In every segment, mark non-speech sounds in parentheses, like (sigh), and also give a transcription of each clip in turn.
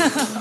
Yeah. (laughs)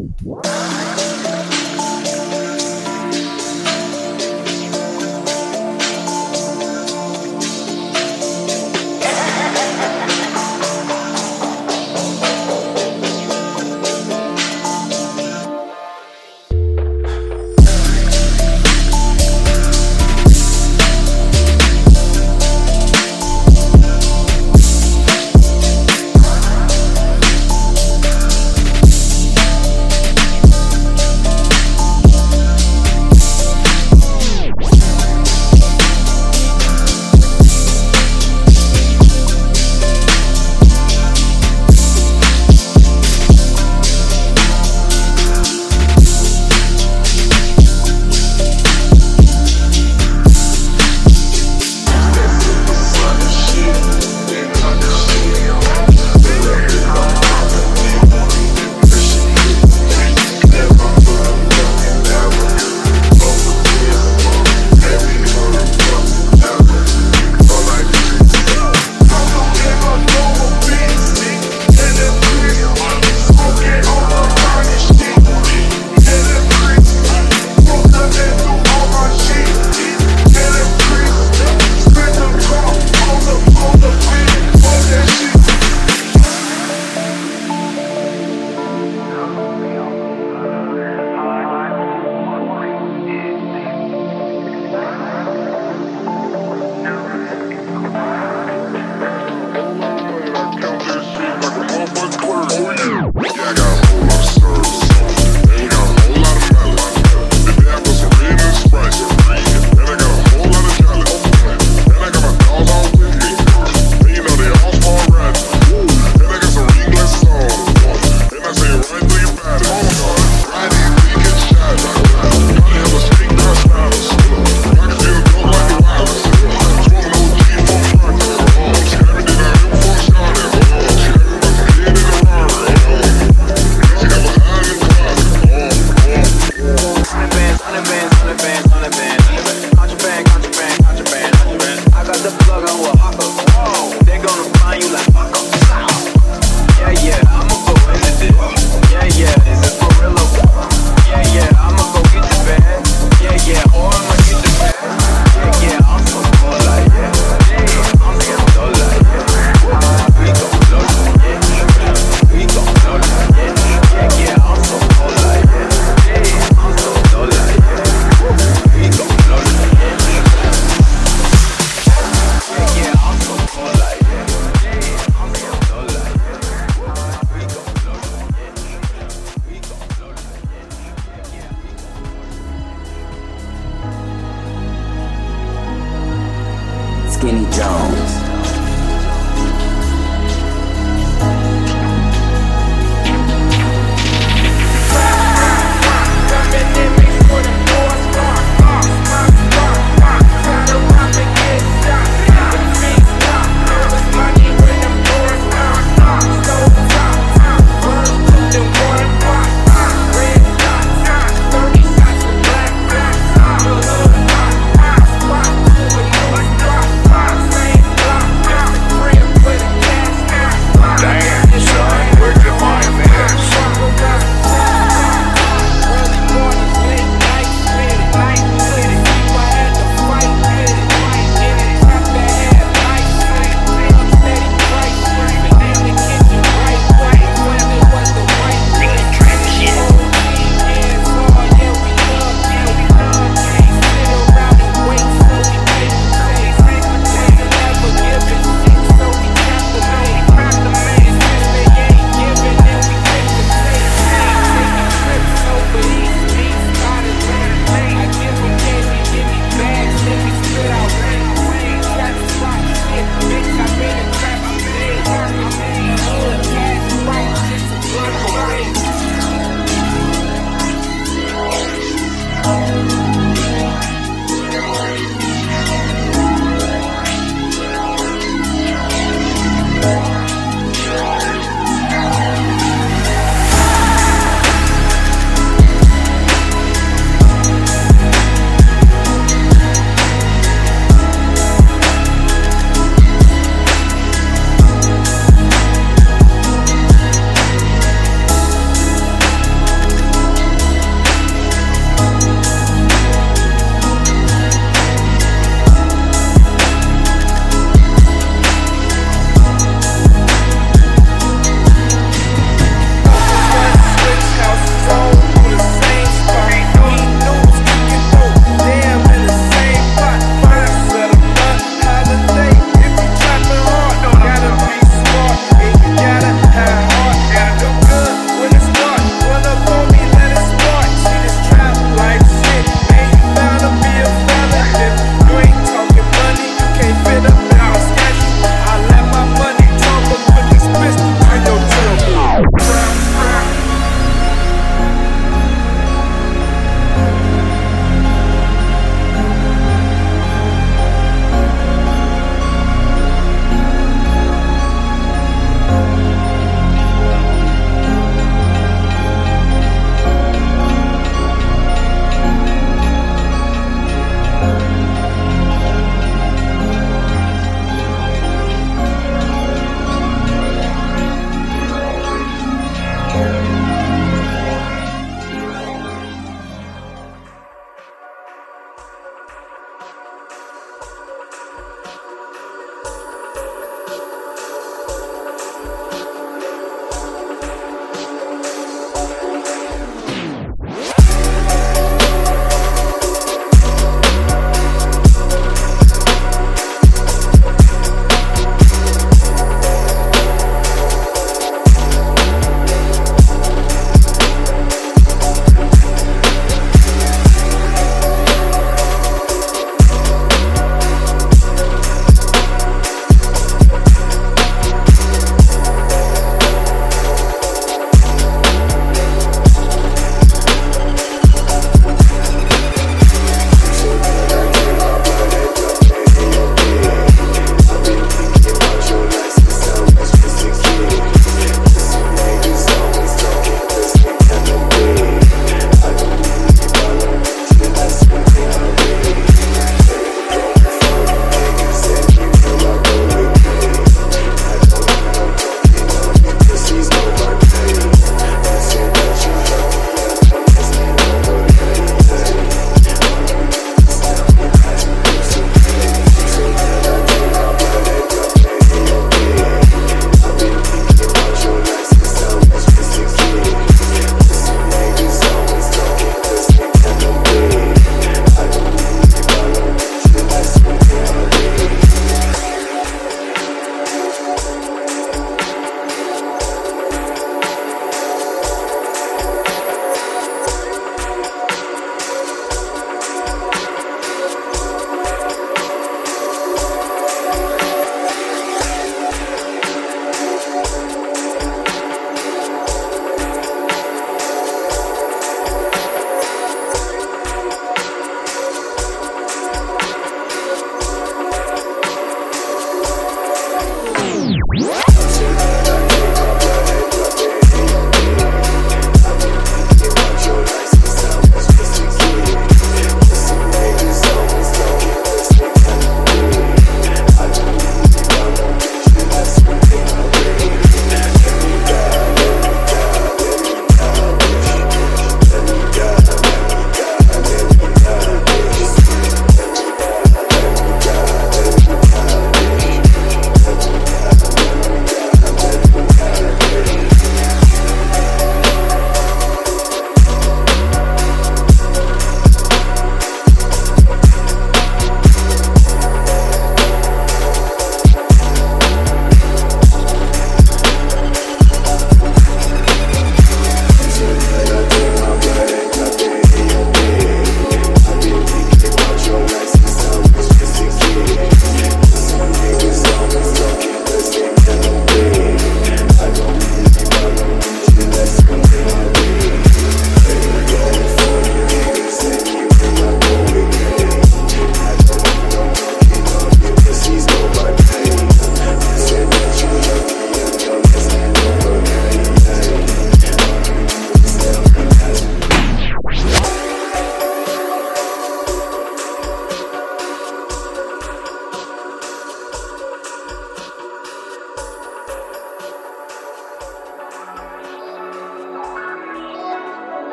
Whoa.